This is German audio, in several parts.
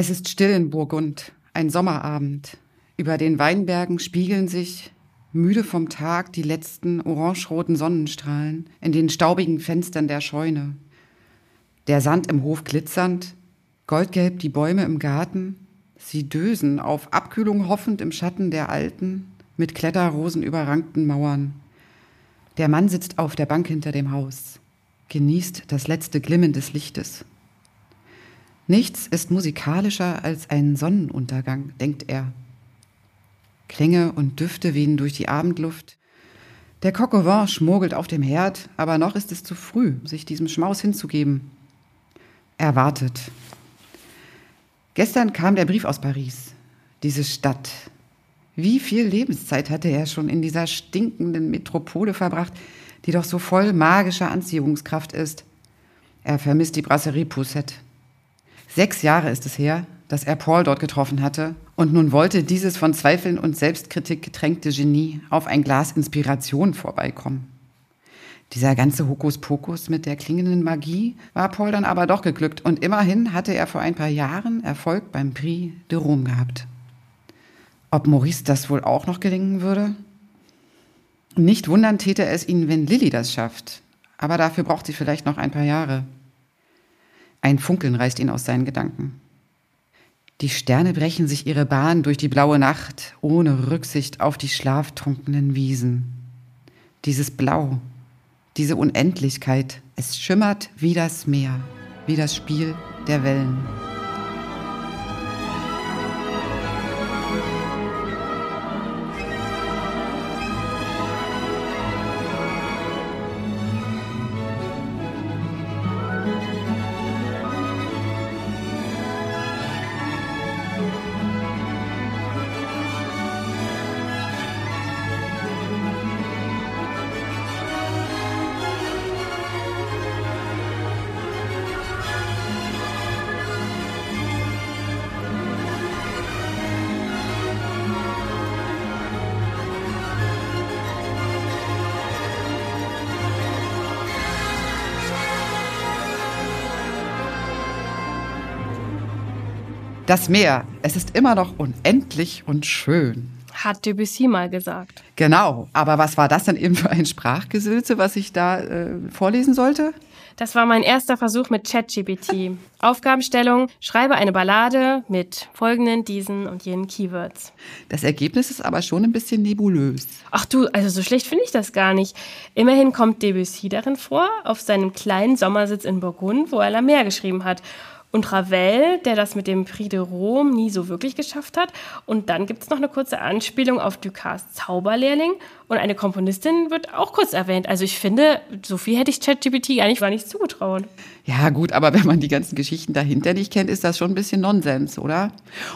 Es ist still in Burgund, ein Sommerabend. Über den Weinbergen spiegeln sich, müde vom Tag, die letzten orangeroten Sonnenstrahlen in den staubigen Fenstern der Scheune. Der Sand im Hof glitzernd, goldgelb die Bäume im Garten, sie dösen auf Abkühlung hoffend im Schatten der alten, mit Kletterrosen überrankten Mauern. Der Mann sitzt auf der Bank hinter dem Haus, genießt das letzte Glimmen des Lichtes. Nichts ist musikalischer als ein Sonnenuntergang, denkt er. Klänge und Düfte wehen durch die Abendluft. Der Coq au vin schmurgelt auf dem Herd, aber noch ist es zu früh, sich diesem Schmaus hinzugeben. Er wartet. Gestern kam der Brief aus Paris. Diese Stadt. Wie viel Lebenszeit hatte er schon in dieser stinkenden Metropole verbracht, die doch so voll magischer Anziehungskraft ist. Er vermisst die Brasserie Poussette. Sechs Jahre ist es her, dass er Paul dort getroffen hatte, und nun wollte dieses von Zweifeln und Selbstkritik getränkte Genie auf ein Glas Inspiration vorbeikommen. Dieser ganze Hokuspokus mit der klingenden Magie war Paul dann aber doch geglückt und immerhin hatte er vor ein paar Jahren Erfolg beim Prix de Rome gehabt. Ob Maurice das wohl auch noch gelingen würde? Nicht wundern täte es ihn, wenn Lilly das schafft, aber dafür braucht sie vielleicht noch ein paar Jahre. Ein Funkeln reißt ihn aus seinen Gedanken. Die Sterne brechen sich ihre Bahn durch die blaue Nacht, ohne Rücksicht auf die schlaftrunkenen Wiesen. Dieses Blau, diese Unendlichkeit, es schimmert wie das Meer, wie das Spiel der Wellen. Das Meer, es ist immer noch unendlich und schön. Hat Debussy mal gesagt. Genau, aber was war das denn eben für ein Sprachgesülze, was ich da äh, vorlesen sollte? Das war mein erster Versuch mit ChatGPT. Aufgabenstellung, schreibe eine Ballade mit folgenden, diesen und jenen Keywords. Das Ergebnis ist aber schon ein bisschen nebulös. Ach du, also so schlecht finde ich das gar nicht. Immerhin kommt Debussy darin vor, auf seinem kleinen Sommersitz in Burgund, wo er La Mer geschrieben hat. Und Ravel, der das mit dem Prix de Rome nie so wirklich geschafft hat. Und dann gibt es noch eine kurze Anspielung auf Ducas Zauberlehrling. Und eine Komponistin wird auch kurz erwähnt. Also ich finde, so viel hätte ich ChatGPT eigentlich gar nicht zugetraut. Ja gut, aber wenn man die ganzen Geschichten dahinter nicht kennt, ist das schon ein bisschen Nonsens, oder?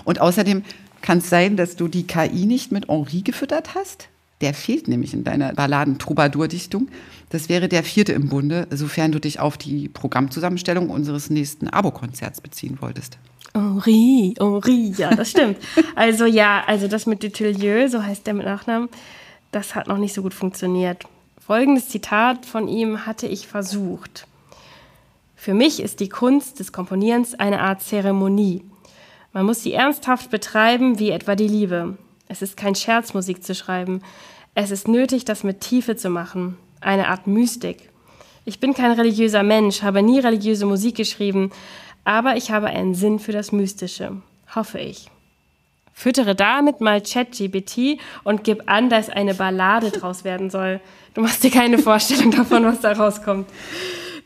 Und außerdem kann es sein, dass du die KI nicht mit Henri gefüttert hast? Der fehlt nämlich in deiner Balladen-Troubadour-Dichtung. Das wäre der vierte im Bunde, sofern du dich auf die Programmzusammenstellung unseres nächsten Abo-Konzerts beziehen wolltest. Henri, Henri, ja, das stimmt. also ja, also das mit Dutilleux, so heißt der mit Nachnamen, das hat noch nicht so gut funktioniert. Folgendes Zitat von ihm hatte ich versucht. Für mich ist die Kunst des Komponierens eine Art Zeremonie. Man muss sie ernsthaft betreiben, wie etwa die Liebe. Es ist kein Scherz, Musik zu schreiben. Es ist nötig, das mit Tiefe zu machen, eine Art Mystik. Ich bin kein religiöser Mensch, habe nie religiöse Musik geschrieben, aber ich habe einen Sinn für das Mystische, hoffe ich. Füttere damit mal ChatGPT und gib an, dass eine Ballade draus werden soll. Du machst dir keine Vorstellung davon, was da rauskommt.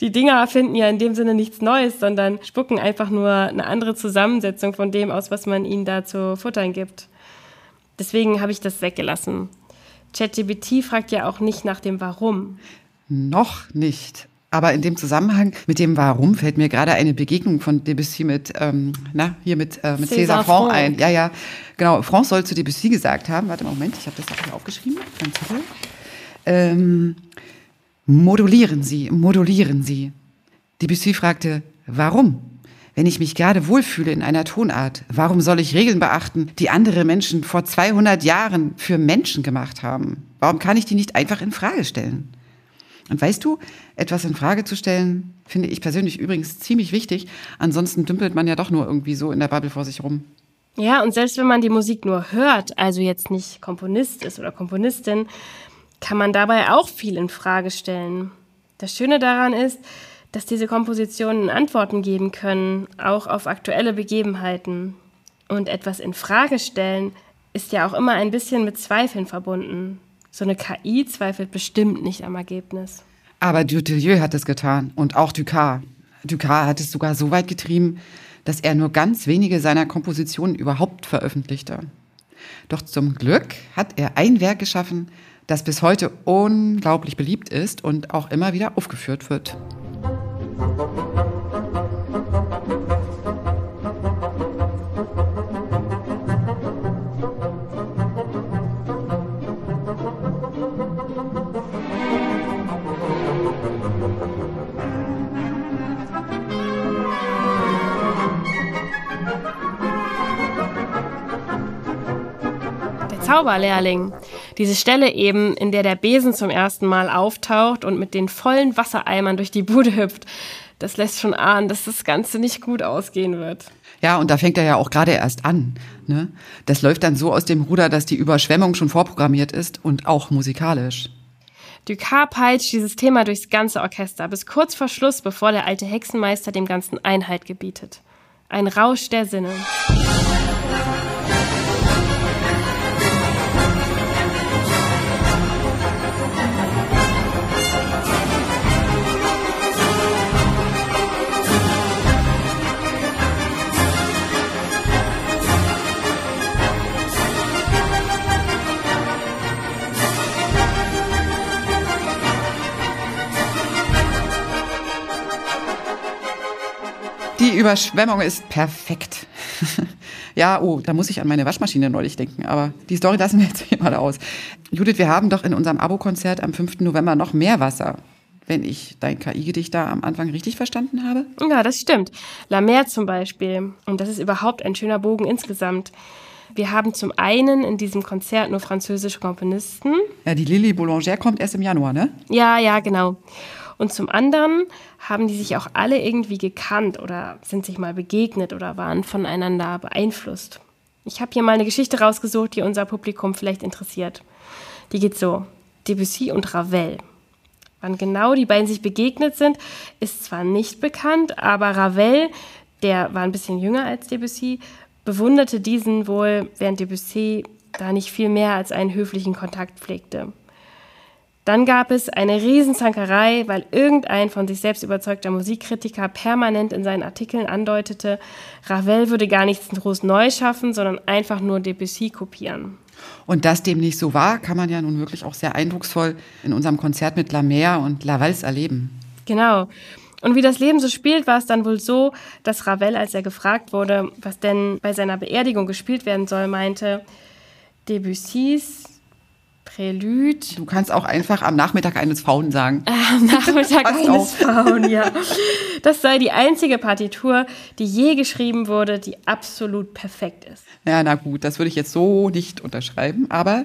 Die Dinger erfinden ja in dem Sinne nichts Neues, sondern spucken einfach nur eine andere Zusammensetzung von dem aus, was man ihnen da zu futtern gibt. Deswegen habe ich das weggelassen. ChatGPT fragt ja auch nicht nach dem Warum. Noch nicht. Aber in dem Zusammenhang mit dem Warum fällt mir gerade eine Begegnung von Debussy mit, ähm, na, hier mit, äh, mit César, César Franck ein. Ja, ja, genau. Franck soll zu Debussy gesagt haben, warte mal, Moment, ich habe das auch hier aufgeschrieben. Ähm, modulieren Sie, modulieren Sie. Debussy fragte, warum? Wenn ich mich gerade wohlfühle in einer Tonart, warum soll ich Regeln beachten, die andere Menschen vor 200 Jahren für Menschen gemacht haben? Warum kann ich die nicht einfach in Frage stellen? Und weißt du, etwas in Frage zu stellen, finde ich persönlich übrigens ziemlich wichtig. Ansonsten dümpelt man ja doch nur irgendwie so in der Bubble vor sich rum. Ja, und selbst wenn man die Musik nur hört, also jetzt nicht Komponist ist oder Komponistin, kann man dabei auch viel in Frage stellen. Das Schöne daran ist, dass diese Kompositionen Antworten geben können, auch auf aktuelle Begebenheiten. Und etwas in Frage stellen ist ja auch immer ein bisschen mit Zweifeln verbunden. So eine KI zweifelt bestimmt nicht am Ergebnis. Aber Dutilleux hat es getan und auch Ducas. Ducas hat es sogar so weit getrieben, dass er nur ganz wenige seiner Kompositionen überhaupt veröffentlichte. Doch zum Glück hat er ein Werk geschaffen, das bis heute unglaublich beliebt ist und auch immer wieder aufgeführt wird. Zauberlehrling. Diese Stelle eben, in der der Besen zum ersten Mal auftaucht und mit den vollen Wassereimern durch die Bude hüpft, das lässt schon ahnen, dass das Ganze nicht gut ausgehen wird. Ja, und da fängt er ja auch gerade erst an. Ne? Das läuft dann so aus dem Ruder, dass die Überschwemmung schon vorprogrammiert ist und auch musikalisch. Ducas peitscht dieses Thema durchs ganze Orchester, bis kurz vor Schluss, bevor der alte Hexenmeister dem Ganzen Einhalt gebietet. Ein Rausch der Sinne. Überschwemmung ist perfekt. ja, oh, da muss ich an meine Waschmaschine neulich denken, aber die Story lassen wir jetzt hier mal aus. Judith, wir haben doch in unserem Abo-Konzert am 5. November noch mehr Wasser. Wenn ich dein KI-Gedicht da am Anfang richtig verstanden habe? Ja, das stimmt. La Mer zum Beispiel. Und das ist überhaupt ein schöner Bogen insgesamt. Wir haben zum einen in diesem Konzert nur französische Komponisten. Ja, die Lily Boulanger kommt erst im Januar, ne? Ja, ja, genau. Und zum anderen haben die sich auch alle irgendwie gekannt oder sind sich mal begegnet oder waren voneinander beeinflusst. Ich habe hier mal eine Geschichte rausgesucht, die unser Publikum vielleicht interessiert. Die geht so: Debussy und Ravel. Wann genau die beiden sich begegnet sind, ist zwar nicht bekannt, aber Ravel, der war ein bisschen jünger als Debussy, bewunderte diesen wohl, während Debussy da nicht viel mehr als einen höflichen Kontakt pflegte. Dann gab es eine Riesenzankerei, weil irgendein von sich selbst überzeugter Musikkritiker permanent in seinen Artikeln andeutete, Ravel würde gar nichts groß neu schaffen, sondern einfach nur Debussy kopieren. Und dass dem nicht so war, kann man ja nun wirklich auch sehr eindrucksvoll in unserem Konzert mit La Mer und La Valse erleben. Genau. Und wie das Leben so spielt, war es dann wohl so, dass Ravel, als er gefragt wurde, was denn bei seiner Beerdigung gespielt werden soll, meinte, Debussys Prälude. Du kannst auch einfach am Nachmittag eines Faun sagen. Am Nachmittag eines Faun, ja. Das sei die einzige Partitur, die je geschrieben wurde, die absolut perfekt ist. Ja, na gut, das würde ich jetzt so nicht unterschreiben, aber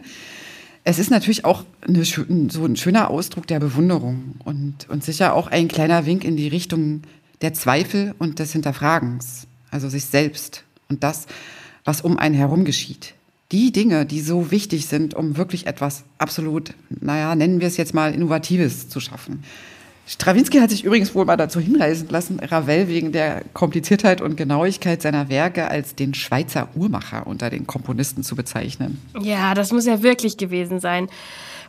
es ist natürlich auch eine, so ein schöner Ausdruck der Bewunderung und, und sicher auch ein kleiner Wink in die Richtung der Zweifel und des Hinterfragens, also sich selbst und das, was um einen herum geschieht die Dinge, die so wichtig sind, um wirklich etwas absolut, naja, nennen wir es jetzt mal Innovatives zu schaffen. Strawinski hat sich übrigens wohl mal dazu hinreißen lassen, Ravel wegen der Kompliziertheit und Genauigkeit seiner Werke als den Schweizer Uhrmacher unter den Komponisten zu bezeichnen. Ja, das muss ja wirklich gewesen sein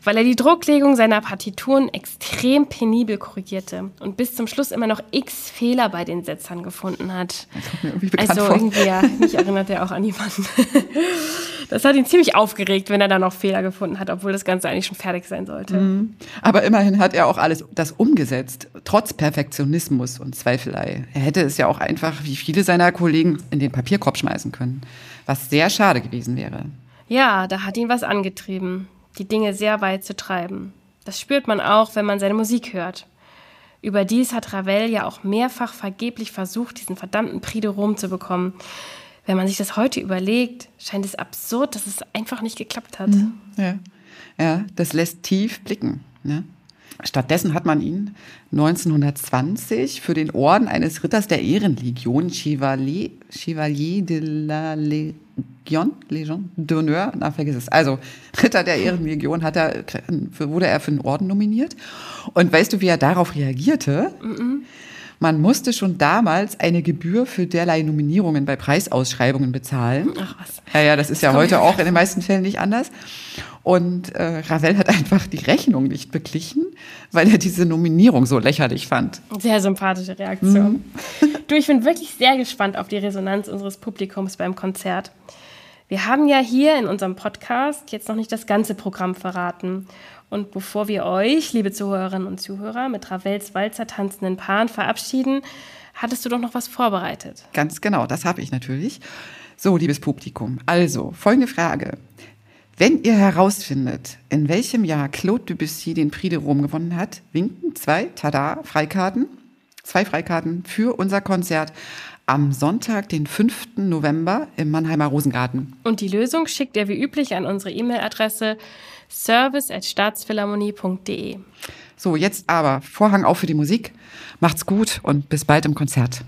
weil er die Drucklegung seiner Partituren extrem penibel korrigierte und bis zum Schluss immer noch x Fehler bei den Setzern gefunden hat. Irgendwie also vor. irgendwie, ja, mich erinnert er auch an jemanden. Das hat ihn ziemlich aufgeregt, wenn er da noch Fehler gefunden hat, obwohl das Ganze eigentlich schon fertig sein sollte. Mhm. Aber immerhin hat er auch alles das umgesetzt, trotz Perfektionismus und Zweifelei. Er hätte es ja auch einfach, wie viele seiner Kollegen, in den Papierkorb schmeißen können, was sehr schade gewesen wäre. Ja, da hat ihn was angetrieben die Dinge sehr weit zu treiben. Das spürt man auch, wenn man seine Musik hört. Überdies hat Ravel ja auch mehrfach vergeblich versucht, diesen verdammten Prix de Rome zu bekommen. Wenn man sich das heute überlegt, scheint es absurd, dass es einfach nicht geklappt hat. Mhm. Ja, ja das lässt tief blicken. Ne? Stattdessen hat man ihn 1920 für den Orden eines Ritters der Ehrenlegion, Chevalier, Chevalier de la Légion, Légion d'honneur, na vergiss es. Also Ritter der Ehrenlegion hat er, wurde er für den Orden nominiert. Und weißt du, wie er darauf reagierte? Mm -mm. Man musste schon damals eine Gebühr für derlei Nominierungen bei Preisausschreibungen bezahlen. Ach was. Ja, ja, das ist ja heute auch in den meisten Fällen nicht anders. Und äh, Ravel hat einfach die Rechnung nicht beglichen, weil er diese Nominierung so lächerlich fand. Sehr sympathische Reaktion. Mhm. Du, ich bin wirklich sehr gespannt auf die Resonanz unseres Publikums beim Konzert. Wir haben ja hier in unserem Podcast jetzt noch nicht das ganze Programm verraten. Und bevor wir euch, liebe Zuhörerinnen und Zuhörer, mit Ravels Walzer tanzenden Paaren verabschieden, hattest du doch noch was vorbereitet. Ganz genau, das habe ich natürlich. So, liebes Publikum, also folgende Frage. Wenn ihr herausfindet, in welchem Jahr Claude Debussy den Prix de Rome gewonnen hat, winken zwei, tada, Freikarten, zwei Freikarten für unser Konzert am Sonntag, den 5. November im Mannheimer Rosengarten. Und die Lösung schickt ihr wie üblich an unsere E-Mail-Adresse service.staatsphilharmonie.de. So, jetzt aber Vorhang auf für die Musik. Macht's gut und bis bald im Konzert.